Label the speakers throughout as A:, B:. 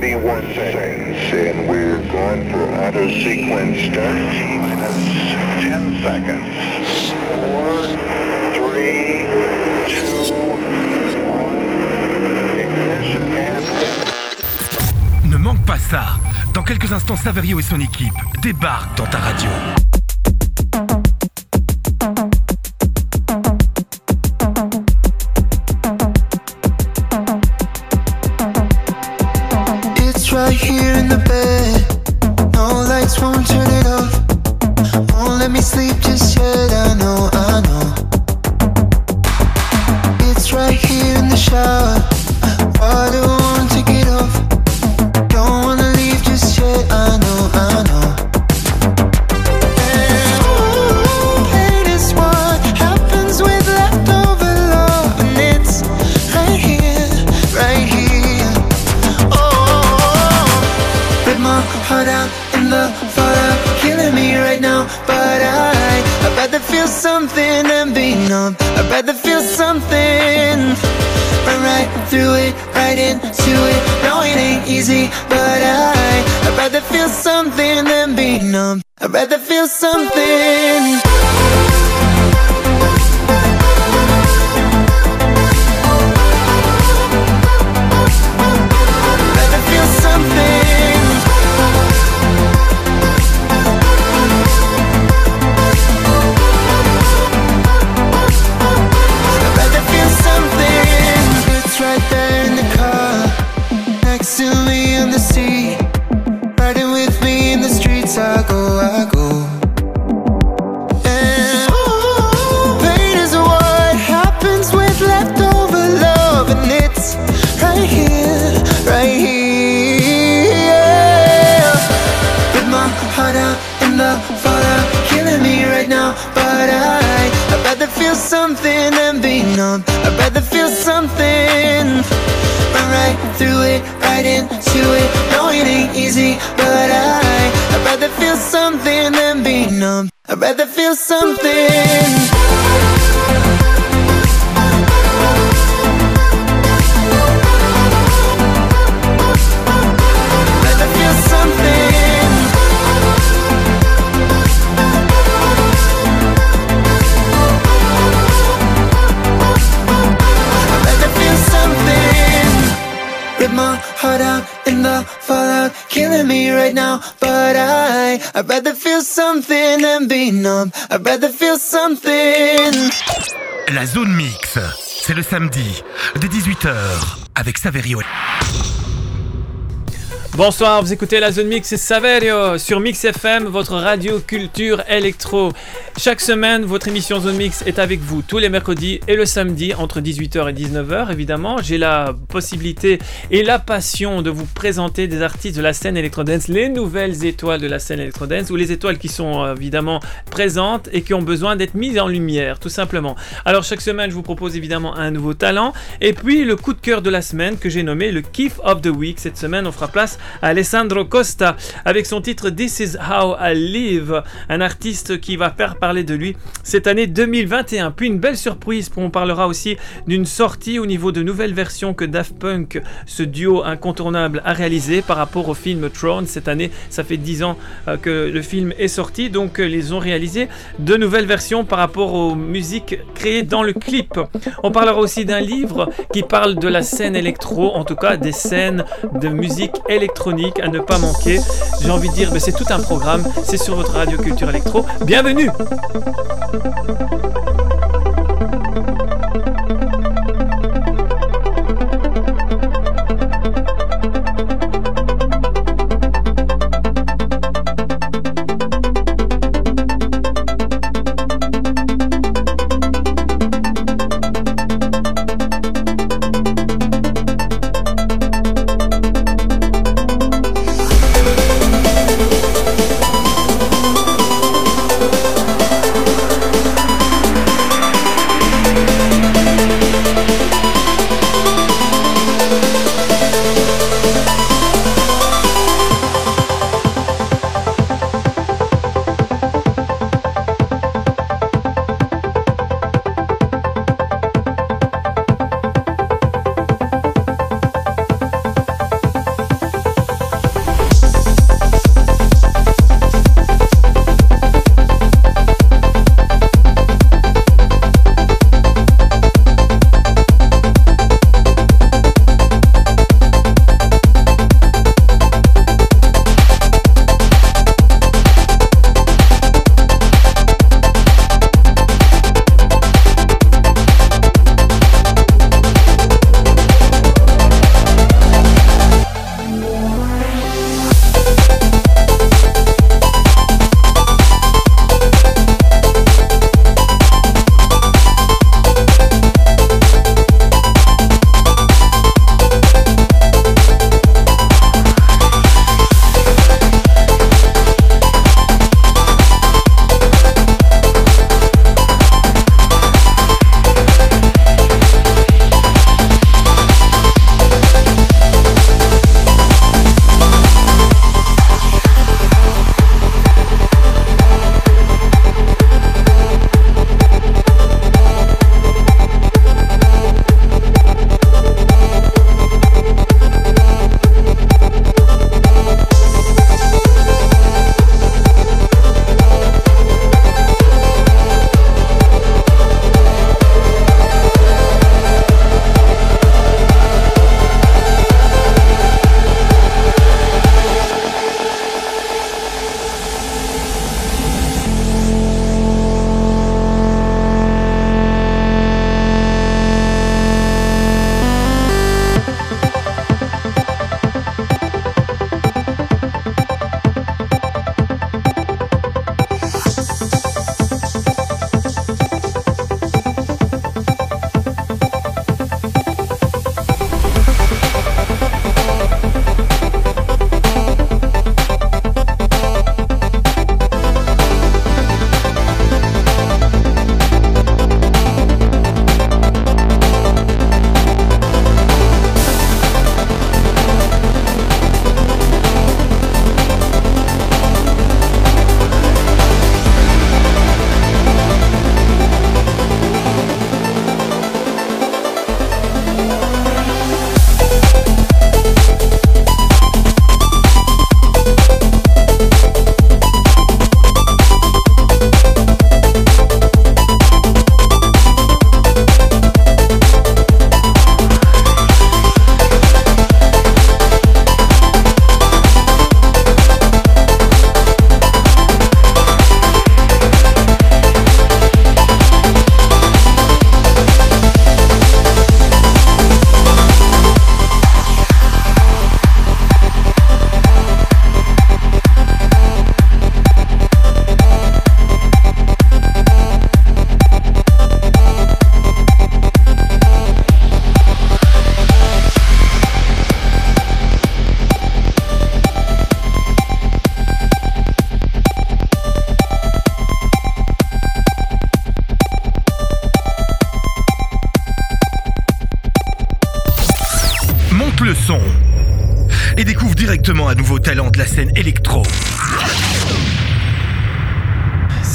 A: 31 seconds, and we're going for auto sequence start. Minus 10 seconds. 4, 3, 2, 1. Ignition and...
B: Ne manque pas ça. Dans quelques instants, Saverio et son équipe débarquent dans ta radio.
C: Right into it. No, it ain't easy, but I, I'd rather feel something than be numb. I'd rather feel something.
B: La zone mix, c'est le samedi, dès 18h, avec Saverio.
D: Bonsoir, vous écoutez la zone mix, c'est Saverio sur Mix FM, votre radio culture électro. Chaque semaine, votre émission Zone Mix est avec vous tous les mercredis et le samedi entre 18h et 19h. Évidemment, j'ai la possibilité et la passion de vous présenter des artistes de la scène électrodance, les nouvelles étoiles de la scène électrodance ou les étoiles qui sont euh, évidemment présentes et qui ont besoin d'être mises en lumière, tout simplement. Alors chaque semaine, je vous propose évidemment un nouveau talent et puis le coup de cœur de la semaine que j'ai nommé le Kiff of the Week. Cette semaine, on fera place Alessandro Costa avec son titre This is How I Live, un artiste qui va faire parler de lui cette année 2021. Puis une belle surprise, on parlera aussi d'une sortie au niveau de nouvelles versions que Daft Punk, ce duo incontournable, a réalisé par rapport au film Throne. Cette année, ça fait 10 ans euh, que le film est sorti, donc euh, ils ont réalisé de nouvelles versions par rapport aux musiques créées dans le clip. On parlera aussi d'un livre qui parle de la scène électro, en tout cas des scènes de musique à ne pas manquer. J'ai envie de dire, mais c'est tout un programme, c'est sur votre radio culture électro. Bienvenue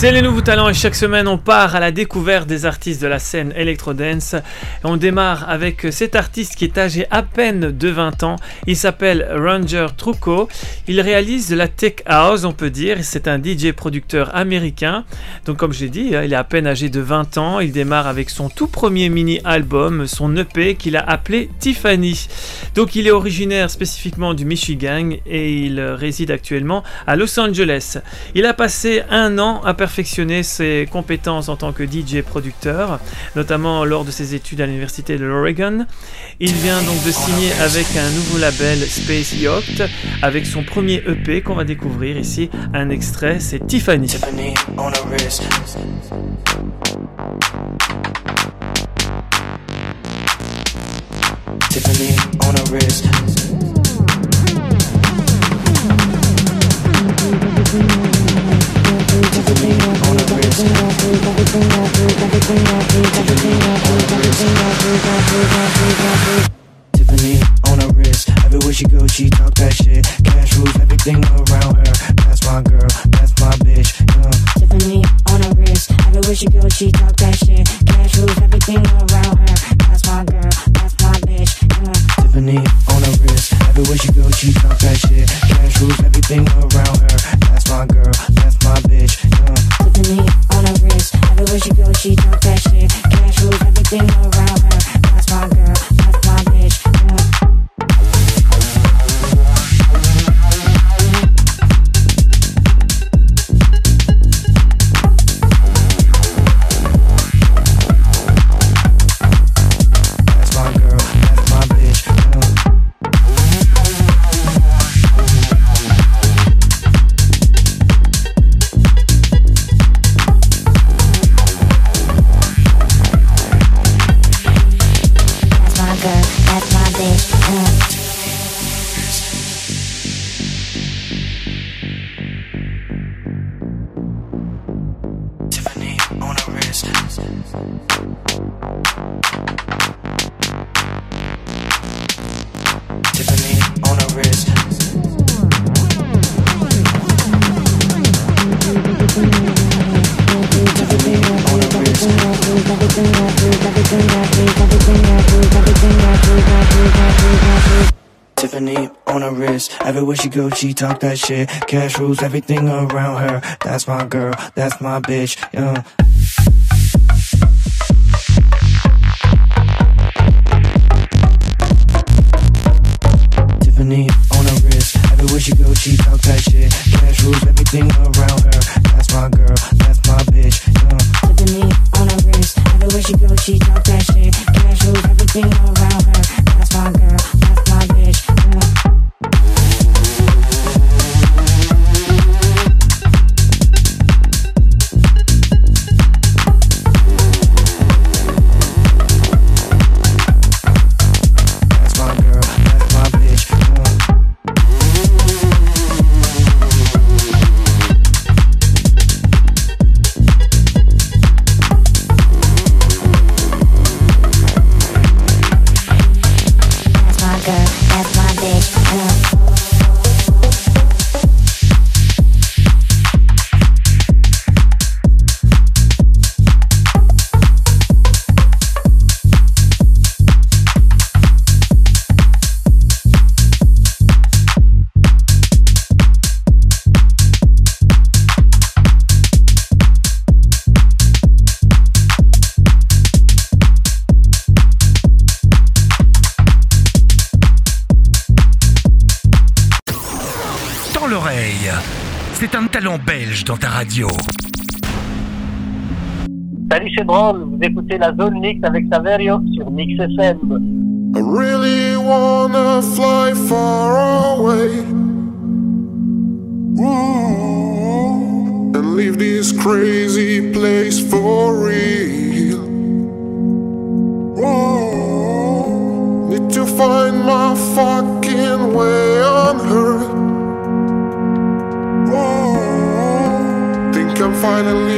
D: C'est les nouveaux talents et chaque semaine on part à la découverte des artistes de la scène electro-dance. On démarre avec cet artiste qui est âgé à peine de 20 ans. Il s'appelle Ranger Trucco. Il réalise de la tech house, on peut dire. C'est un DJ producteur américain. Donc comme j'ai dit, il est à peine âgé de 20 ans. Il démarre avec son tout premier mini-album, son EP qu'il a appelé Tiffany. Donc il est originaire spécifiquement du Michigan et il réside actuellement à Los Angeles. Il a passé un an à perfectionner ses compétences en tant que DJ producteur, notamment lors de ses études à de l'Oregon. Il vient donc de signer avec un nouveau label Space Yacht avec son premier EP qu'on va découvrir ici. Un extrait, c'est Tiffany.
E: Tiffany on a wrist every she go she drop that shit catch rules everything around her that's my girl that's my bitch
F: Tiffany on a wrist. Everywhere she goes, she talked that shit. Cash loose, everything around her. That's my girl, that's my bitch.
E: Tiffany on her wrist. Everywhere she goes, she talk that shit. Cash rules everything around her.
F: Shit. Cash rules everything around her. That's my girl, that's my bitch. Yeah.
E: Tiffany on her wrist. Everywhere she goes, she talk that shit. Cash rules everything around her. That's my girl, that's my bitch. Yeah. Tiffany on her wrist. Everywhere she goes, she talk that shit. Cash rules everything around her.
B: Belge dans ta radio.
G: Salut, c'est drôle. Vous écoutez la zone mix avec Saverio sur Mix FM.
H: I really wanna fly far away. Ooh, and leave this crazy place finally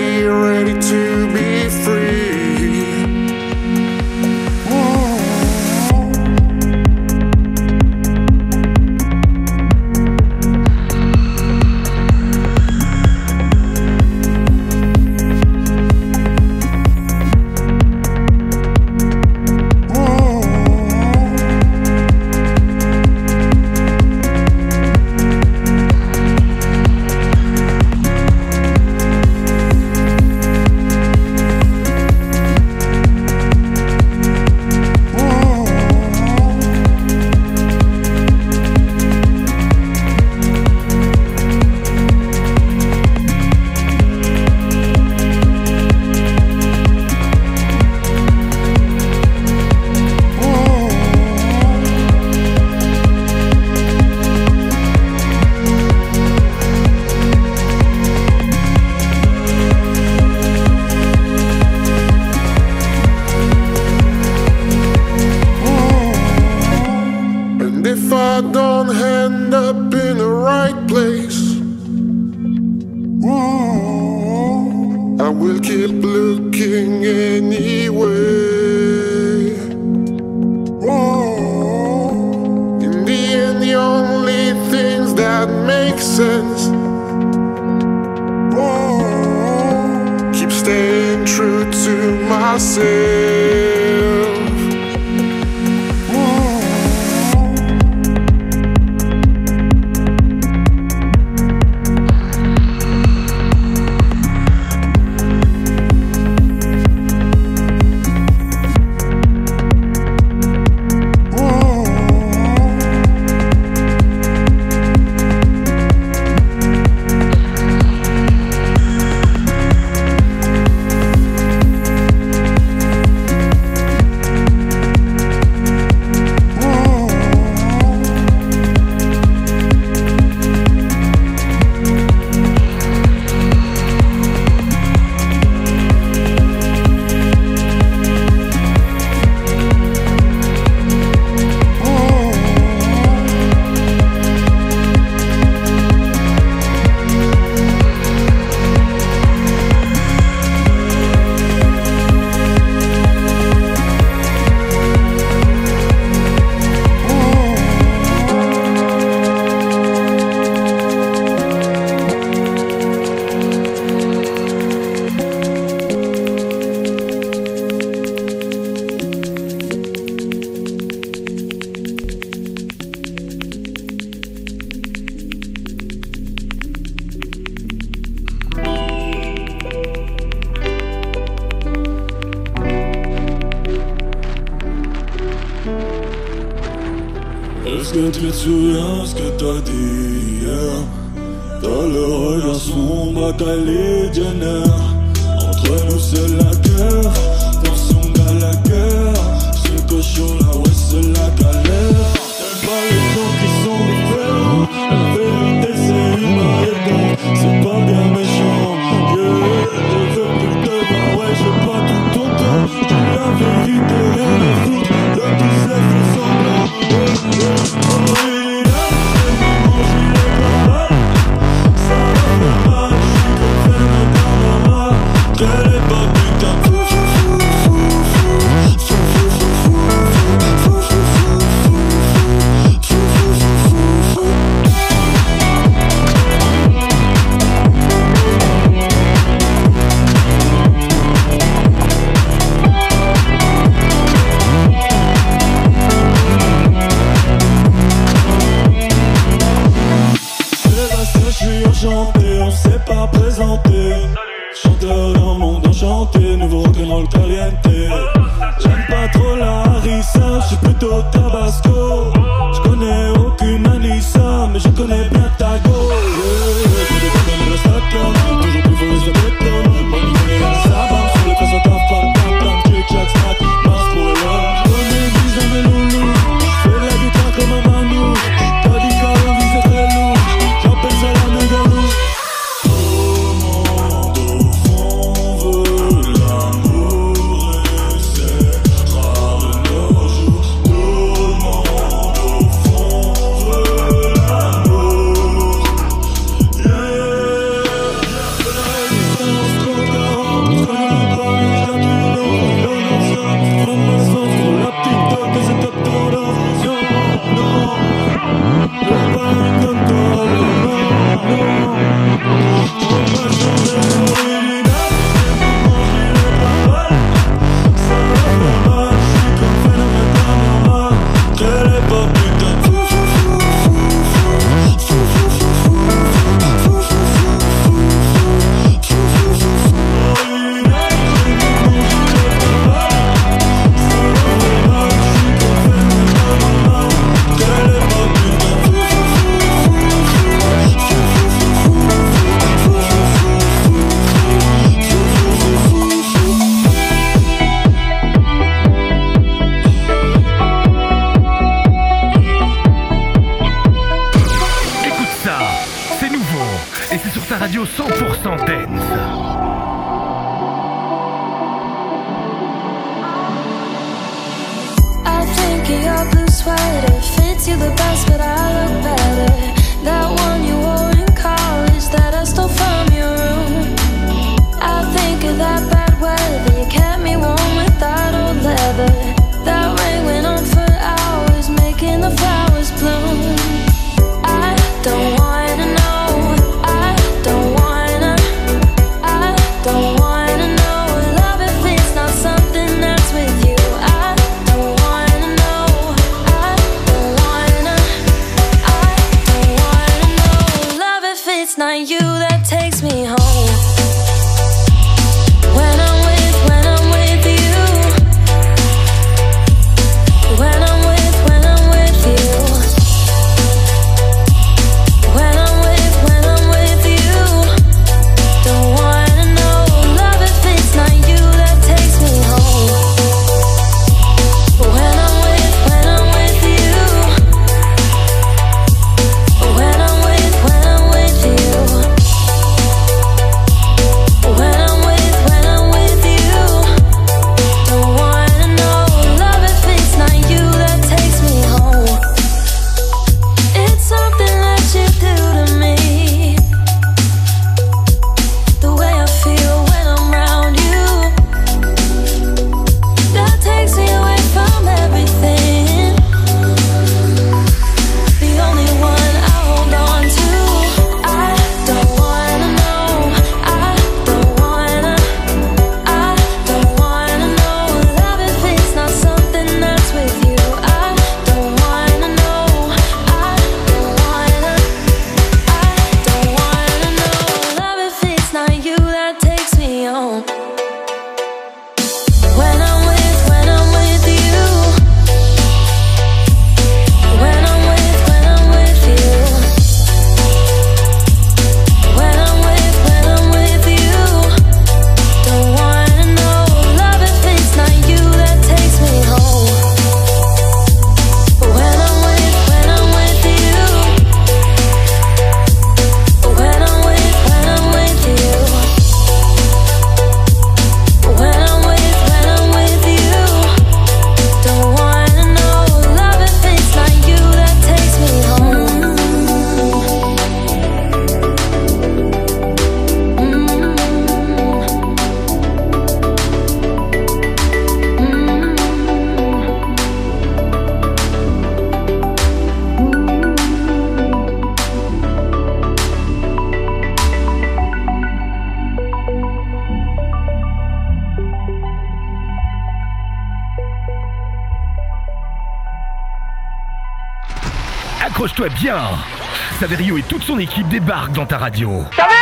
I: Saverio et toute son équipe débarquent dans ta radio. Saverio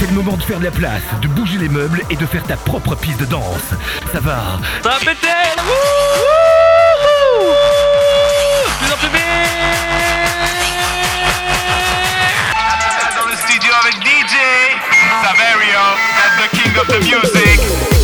I: C'est le moment de faire de la place, de bouger les meubles et de faire ta propre piste de danse. Ça va
J: Ça va
A: Saverio, that's the king of the music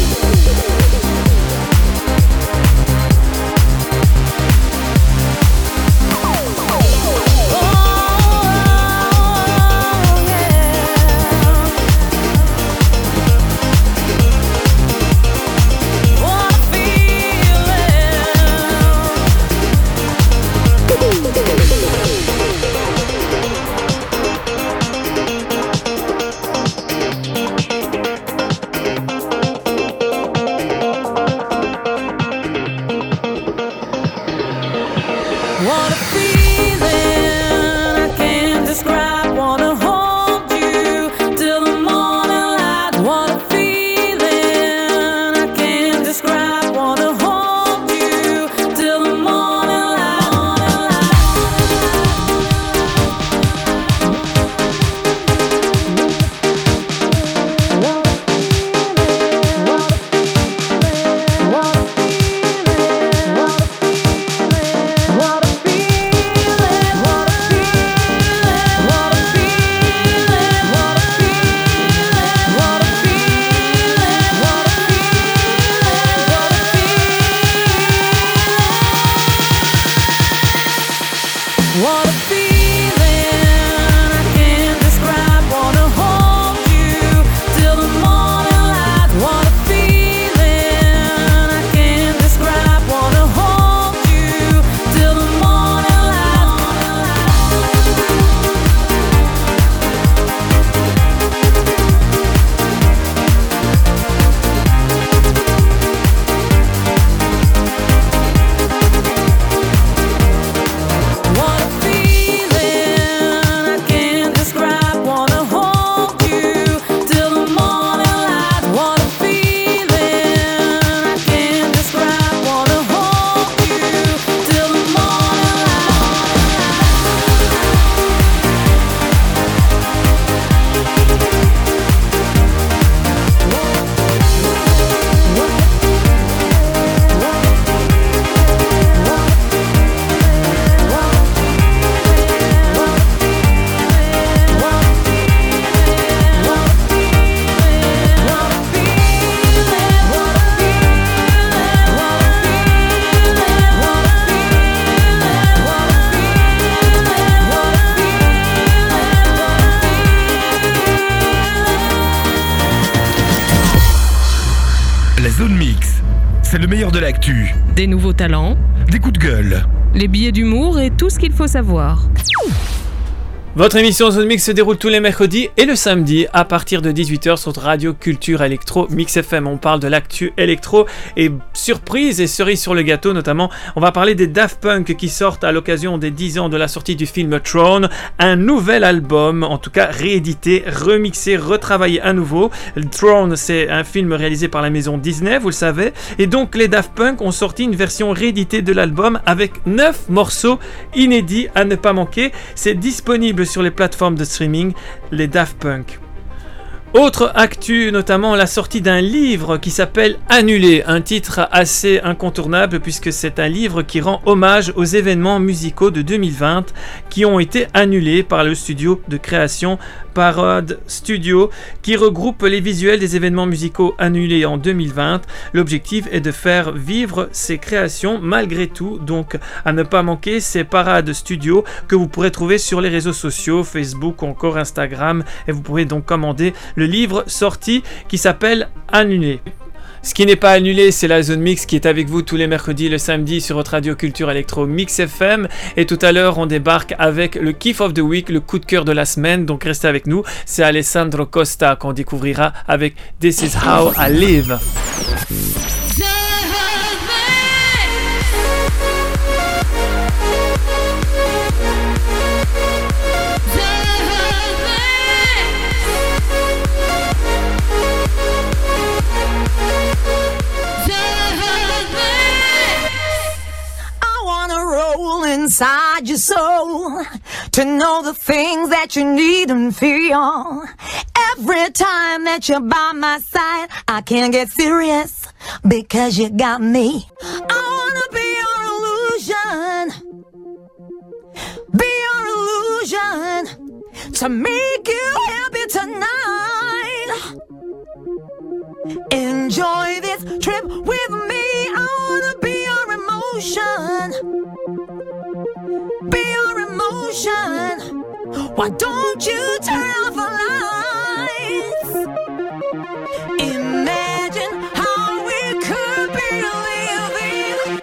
K: Des nouveaux talents,
B: des coups de gueule.
K: les billets d'humour et tout ce qu'il faut savoir.
D: Votre émission Zone Mix se déroule tous les mercredis et le samedi à partir de 18h sur Radio Culture Electro Mix FM. On parle de l'actu électro et surprise et cerise sur le gâteau notamment. On va parler des Daft Punk qui sortent à l'occasion des 10 ans de la sortie du film Throne. Un nouvel album, en tout cas réédité, remixé, retravaillé à nouveau. Throne, c'est un film réalisé par la maison Disney, vous le savez. Et donc les Daft Punk ont sorti une version rééditée de l'album avec 9 morceaux inédits à ne pas manquer. C'est disponible sur les plateformes de streaming, les Daft Punk. Autre actu, notamment la sortie d'un livre qui s'appelle Annulé, un titre assez incontournable puisque c'est un livre qui rend hommage aux événements musicaux de 2020 qui ont été annulés par le studio de création Parade Studio qui regroupe les visuels des événements musicaux annulés en 2020. L'objectif est de faire vivre ces créations malgré tout, donc à ne pas manquer ces Parade Studio que vous pourrez trouver sur les réseaux sociaux, Facebook ou encore Instagram et vous pourrez donc commander le livre sorti qui s'appelle Annulé. Ce qui n'est pas annulé, c'est la zone mix qui est avec vous tous les mercredis, le samedi sur votre radio culture électro Mix FM. Et tout à l'heure, on débarque avec le kiff of the week, le coup de cœur de la semaine. Donc restez avec nous. C'est Alessandro Costa qu'on découvrira avec This is how I live.
L: Wanna inside your soul to know the things that you need and feel. Every time that you're by my side, I can't get serious because you got me. I wanna be your illusion, be your illusion to make you happy tonight. Enjoy this trip with me. I wanna be emotion. Be your emotion. Why don't you turn off the lights? Imagine how we could be living.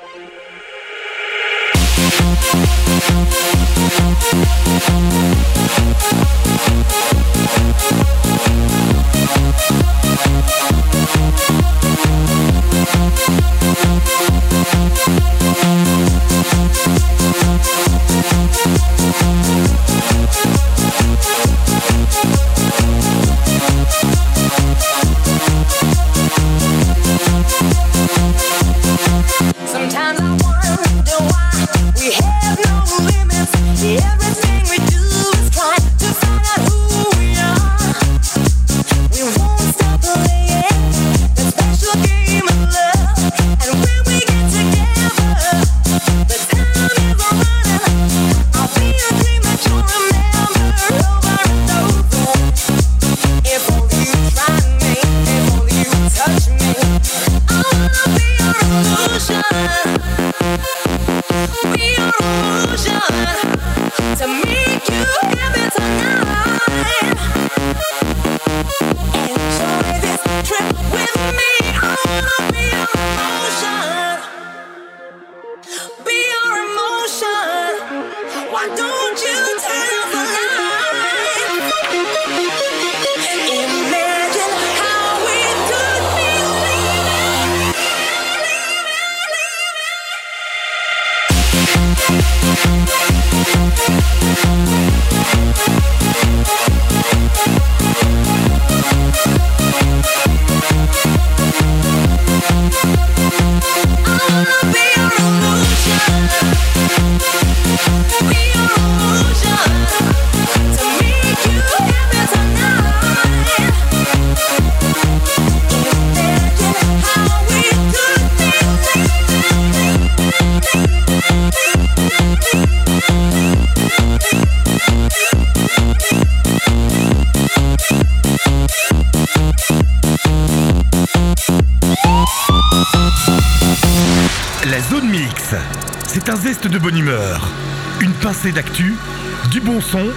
B: Zeste de bonne humeur, une pincée d'actu, du bon son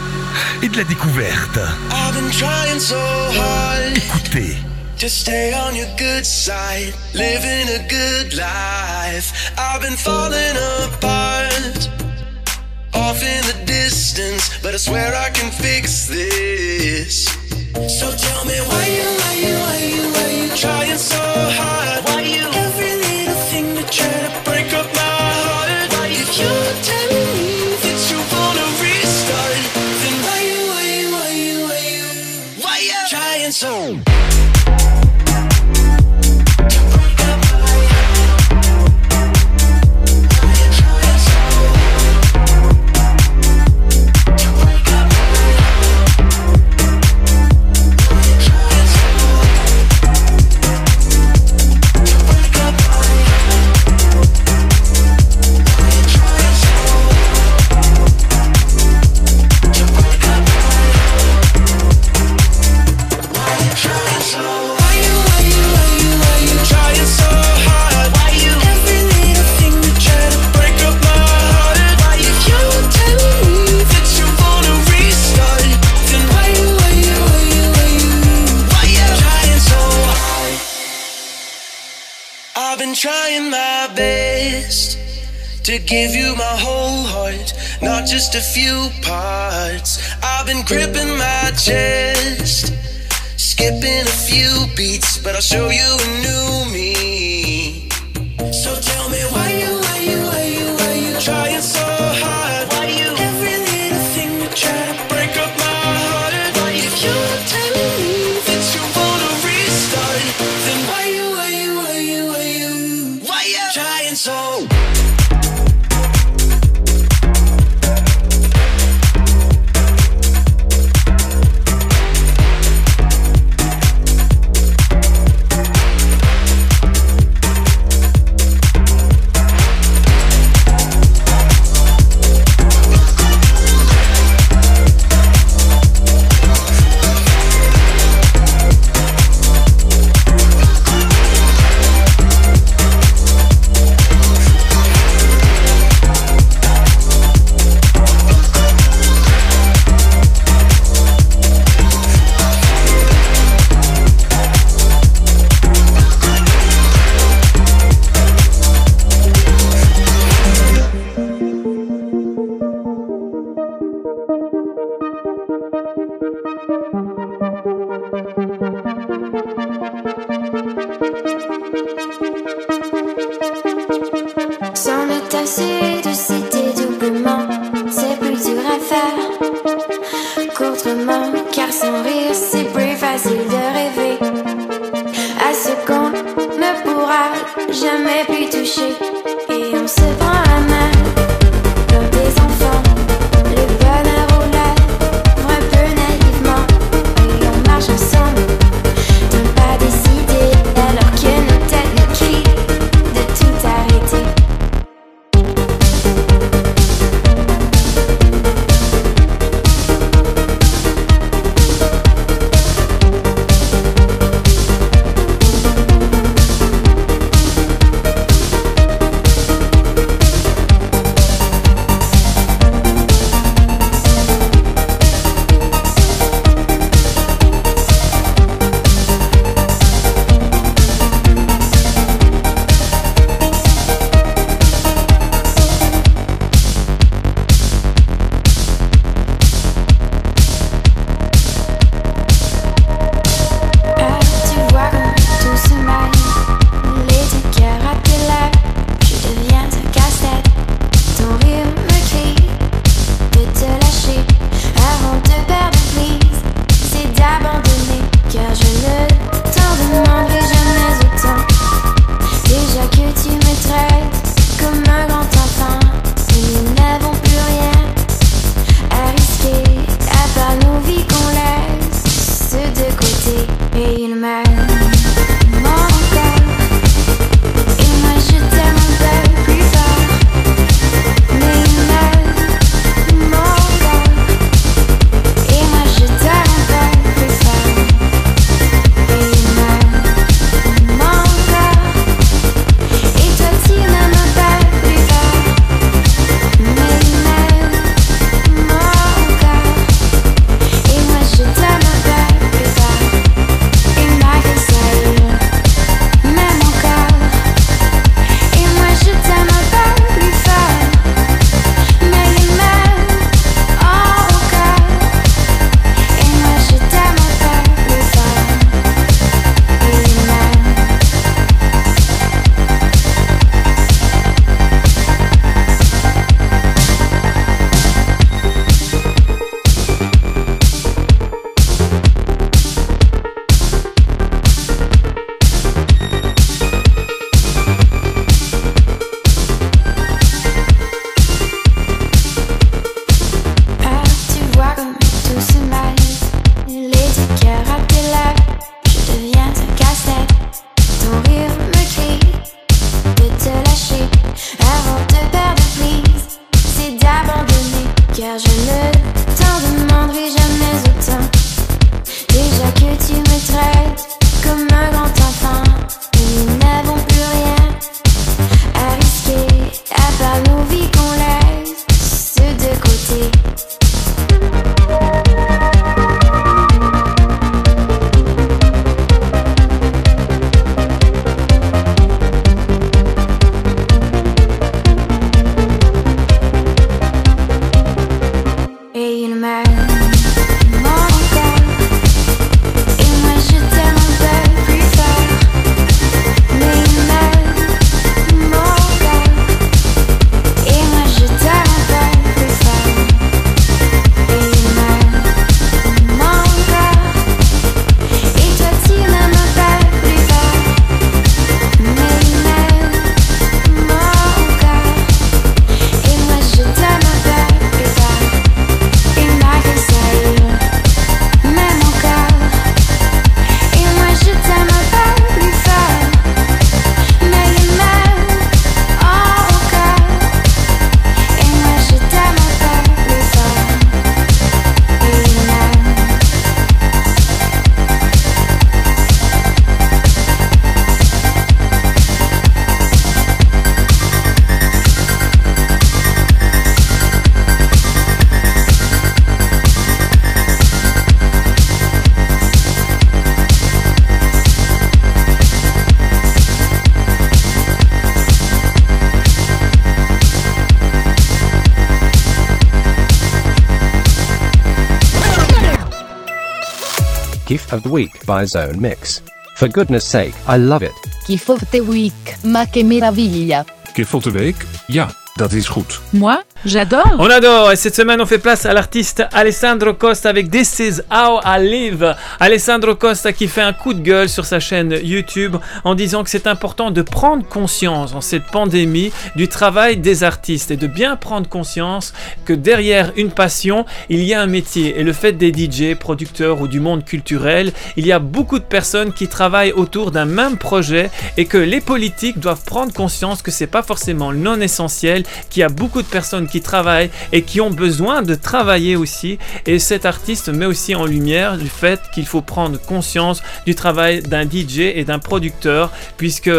B: et de la découverte.
C: I've been trying so hard
B: Écoutez,
C: Just stay on your good side, living a good life. I've been falling apart, off in the distance, but I swear I can fix this. So tell me why you, why you, why you, why you trying so hard? Why you? Every little thing to try to so? To give you my whole heart, not just a few parts. I've been gripping my chest, skipping a few beats, but I'll show you a new me.
M: Of the Week by Zone Mix. For goodness sake, I love it.
N: Gift of the Week, ma che meraviglia.
O: Gift of the Week? Ja, dat is goed.
K: Moi, j'adore.
D: On adore et cette semaine on fait place à l'artiste Alessandro Costa avec This Is How I Live. Alessandro Costa qui fait un coup de gueule sur sa chaîne YouTube en disant que c'est important de prendre conscience en cette pandémie du travail des artistes et de bien prendre conscience que derrière une passion il y a un métier et le fait des DJ, producteurs ou du monde culturel, il y a beaucoup de personnes qui travaillent autour d'un même projet et que les politiques doivent prendre conscience que c'est pas forcément non essentiel, qu'il y a beaucoup de personnes qui travaillent et qui ont besoin de travailler aussi. Et cet artiste met aussi en lumière du fait qu'il faut prendre conscience du travail d'un DJ et d'un producteur, puisque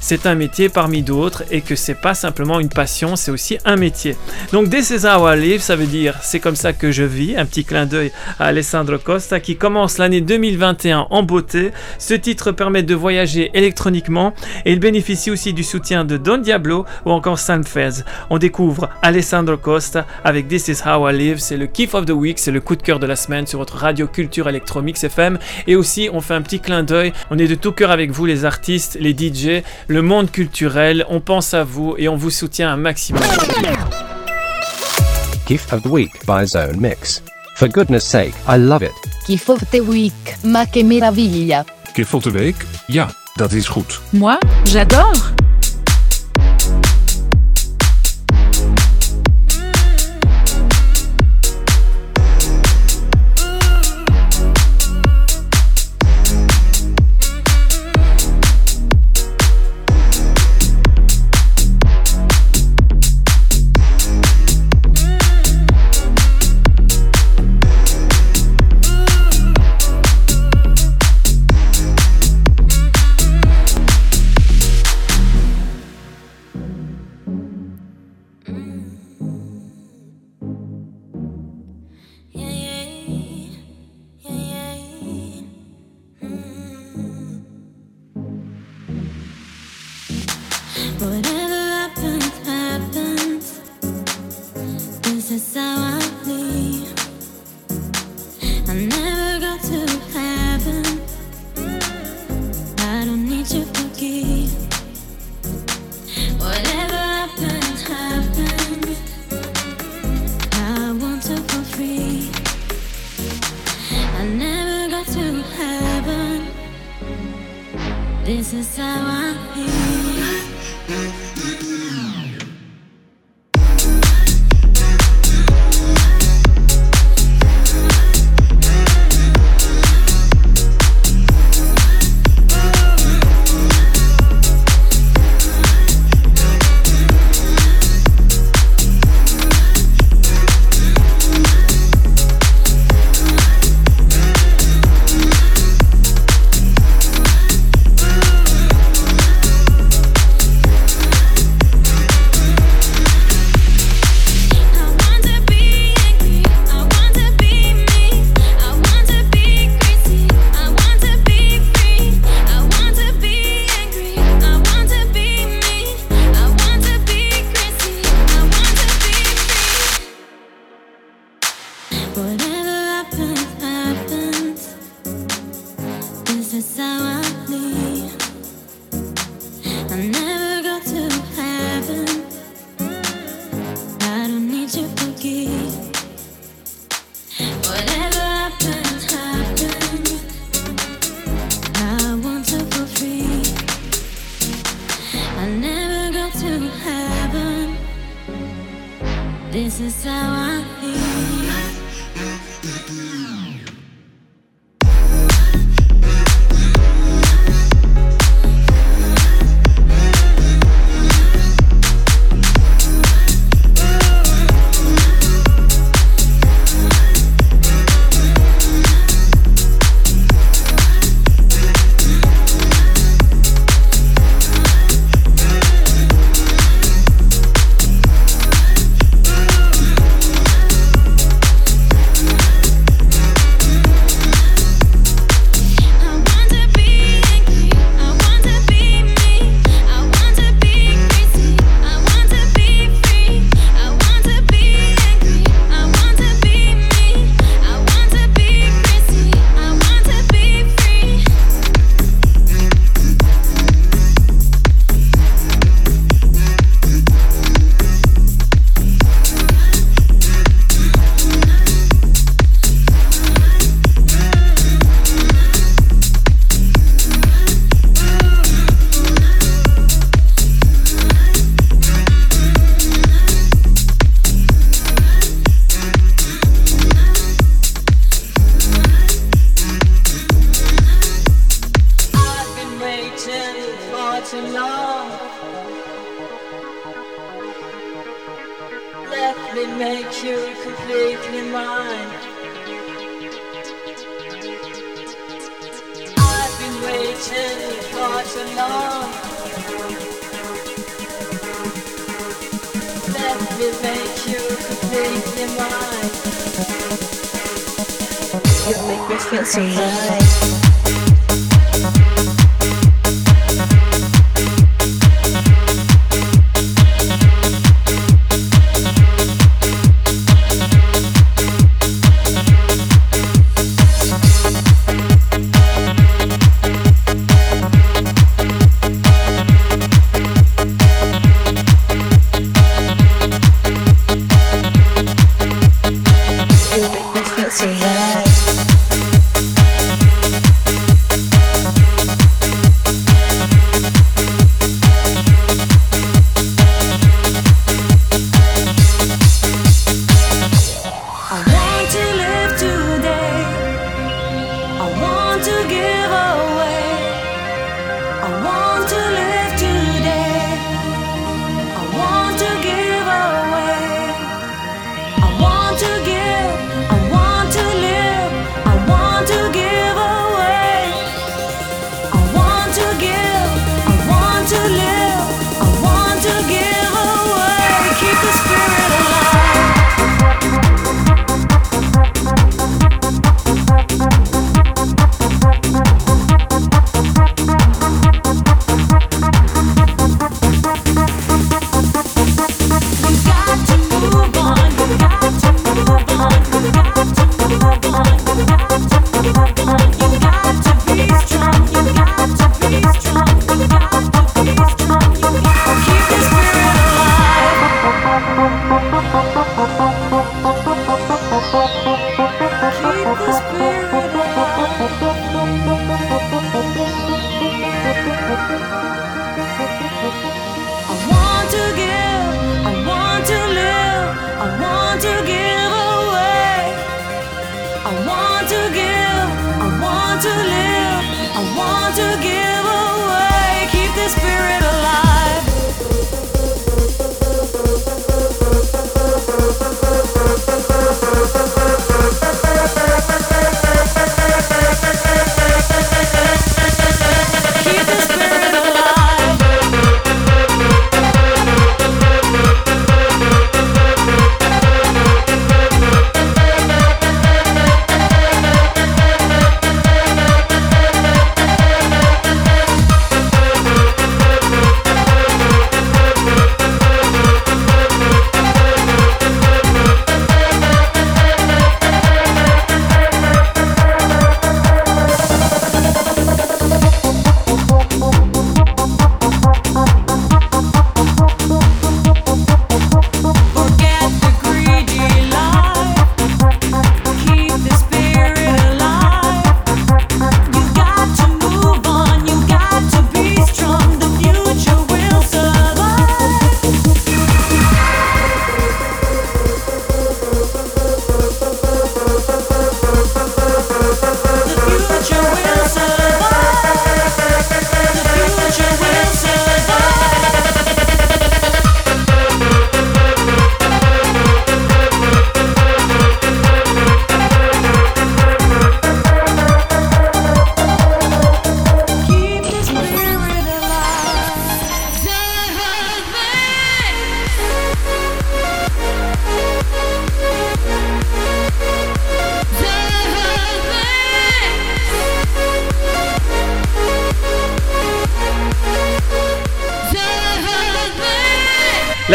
D: c'est un métier parmi d'autres et que c'est pas simplement une passion, c'est aussi un métier. Donc This is how ça veut dire c'est comme ça que je vis. Un petit clin d'œil à Alessandro Costa qui commence l'année 2021 en beauté. Ce titre permet de voyager électroniquement et il bénéficie aussi du soutien de Don Diablo ou encore Sanfez. On découvre Alessandro Costa avec This is how I live, c'est le kiff of the week, c'est le coup de cœur de la semaine sur votre radio culture Electromix FM et aussi on fait un petit clin d'œil, on est de tout cœur avec vous les artistes, les DJ, le monde culturel, on pense à vous et on vous soutient un maximum.
M: Gift of the Week by Zone Mix. For goodness sake, I love it.
N: Gift of the Week, ma che meraviglia.
O: Gift of the Week? Ja, dat is goed.
K: Moi, j'adore.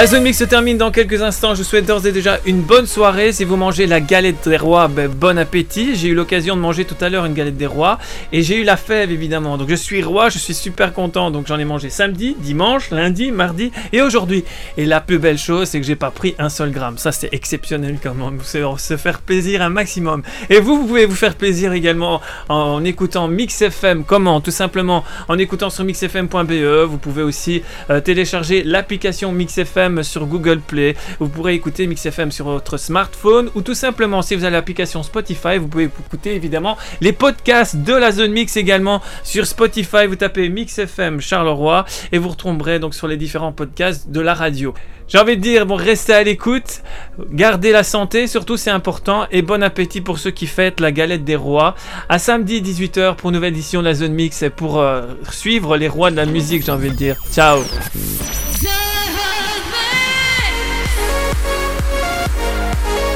D: La zone mix se termine dans quelques instants. Je vous souhaite d'ores et déjà une bonne soirée. Si vous mangez la galette des rois, ben, bon appétit. J'ai eu l'occasion de manger tout à l'heure une galette des rois et j'ai eu la fève évidemment. Donc je suis roi, je suis super content. Donc j'en ai mangé samedi, dimanche, lundi, mardi et aujourd'hui. Et la plus belle chose, c'est que j'ai pas pris un seul gramme. Ça c'est exceptionnel quand même. C'est se faire plaisir un maximum. Et vous, vous pouvez vous faire plaisir également en écoutant Mix FM. Comment? Tout simplement en écoutant sur mixfm.be. Vous pouvez aussi euh, télécharger l'application Mix FM
P: Sur Google Play. Vous pourrez écouter Mix FM sur votre smartphone ou tout simplement, si vous avez l'application Spotify, vous pouvez écouter évidemment les podcasts de la zone mix également sur Spotify. Vous tapez Mix FM Charleroi et vous retrouverez donc sur les différents podcasts de la radio. J'ai envie de dire, bon, restez à l'écoute, gardez la santé, surtout c'est important, et bon appétit pour ceux qui fêtent la galette des rois. À samedi 18h pour une nouvelle édition de la zone mix et pour euh, suivre les rois de la musique, j'ai envie de dire. Ciao
A: Música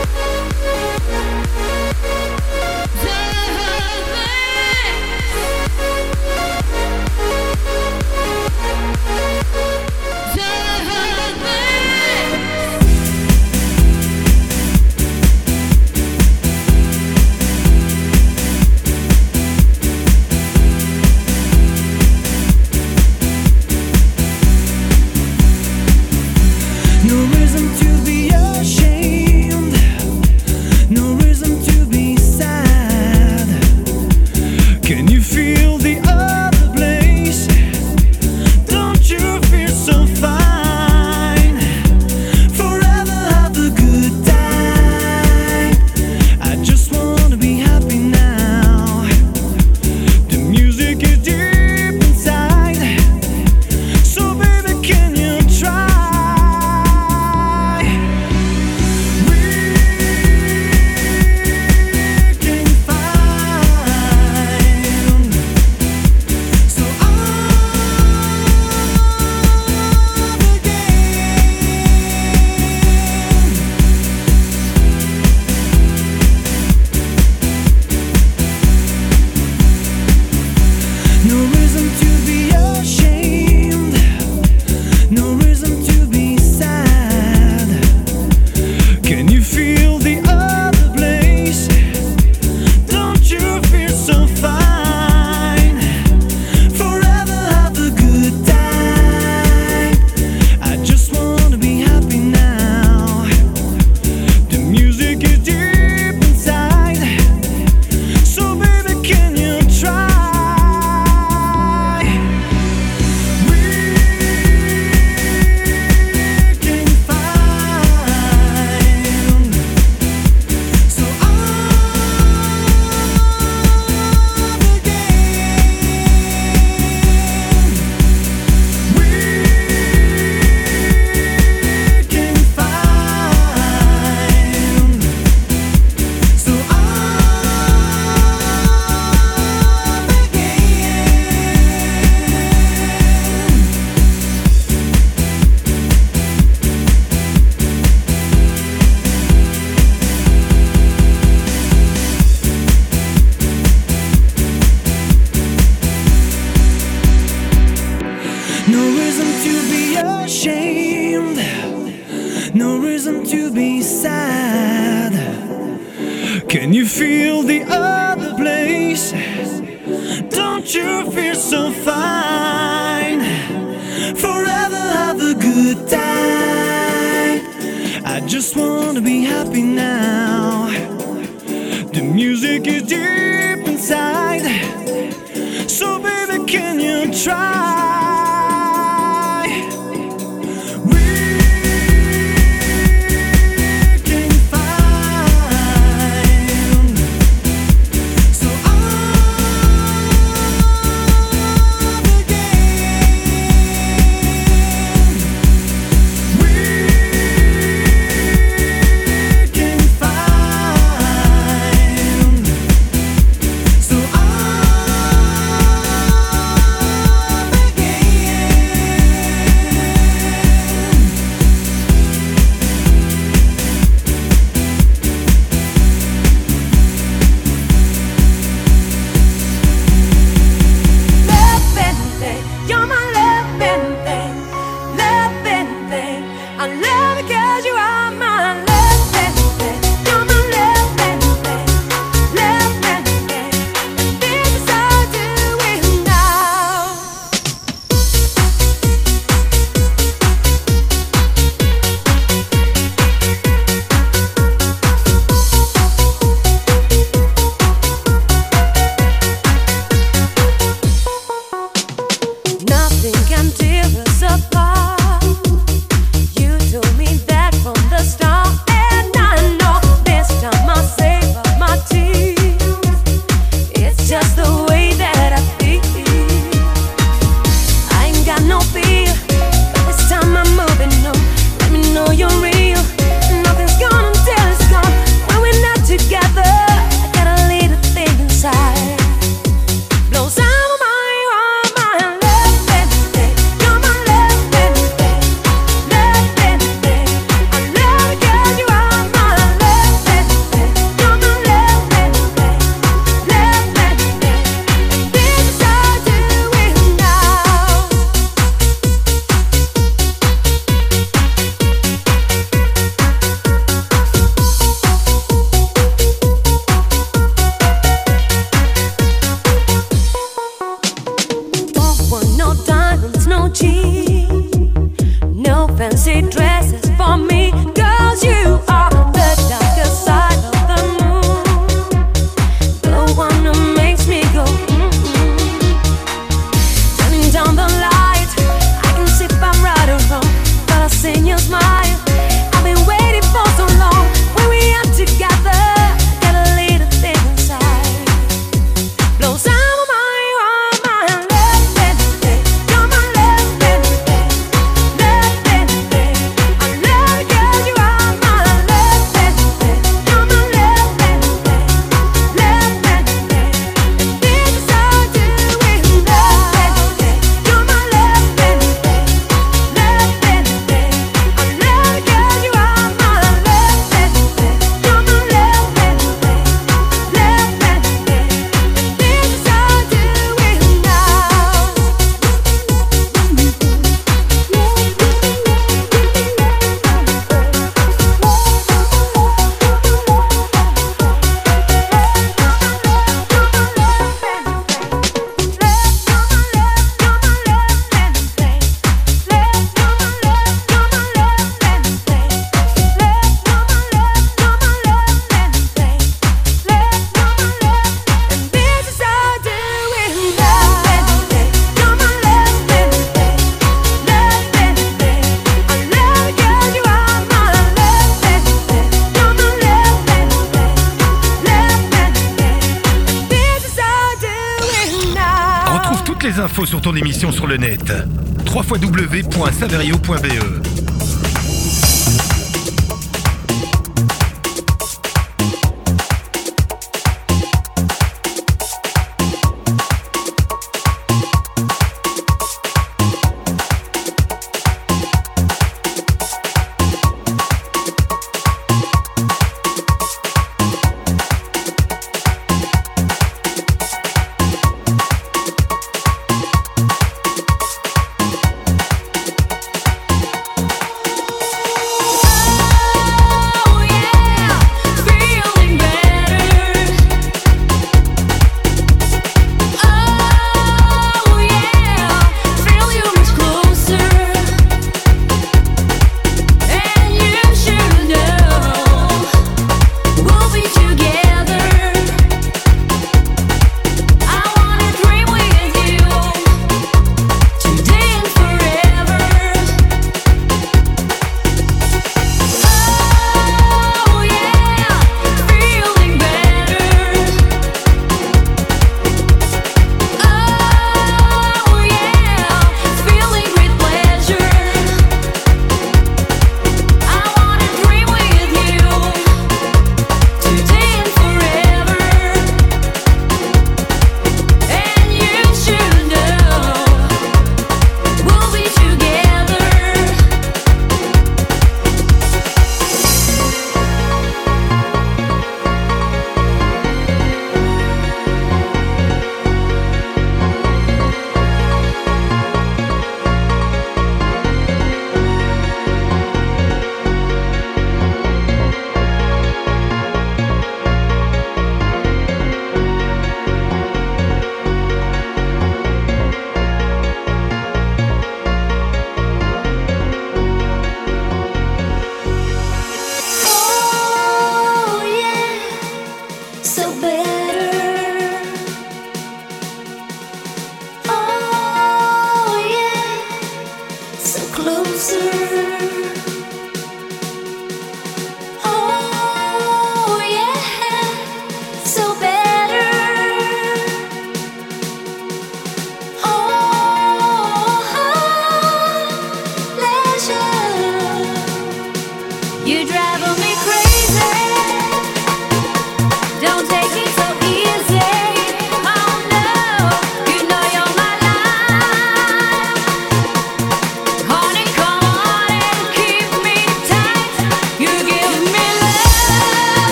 A: www.saverio.be